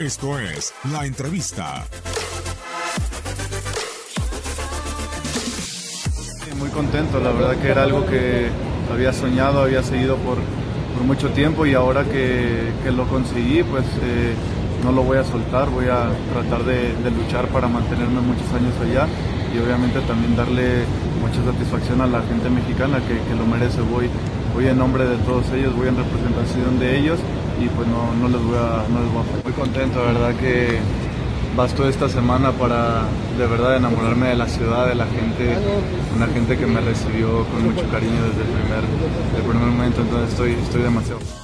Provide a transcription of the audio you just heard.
Esto es La Entrevista. Muy contento, la verdad que era algo que había soñado, había seguido por, por mucho tiempo y ahora que, que lo conseguí, pues eh, no lo voy a soltar, voy a tratar de, de, luchar para mantenerme muchos años allá y obviamente también darle mucha satisfacción a la gente mexicana que, que lo merece. Voy, voy en nombre de todos ellos, voy en representación de ellos y pues no, no, les voy a, no les. Muy contento, la verdad que bastó esta semana para de verdad enamorarme de la ciudad, de la gente, una gente que me recibió con mucho cariño desde el primer, el primer momento, entonces estoy, estoy demasiado...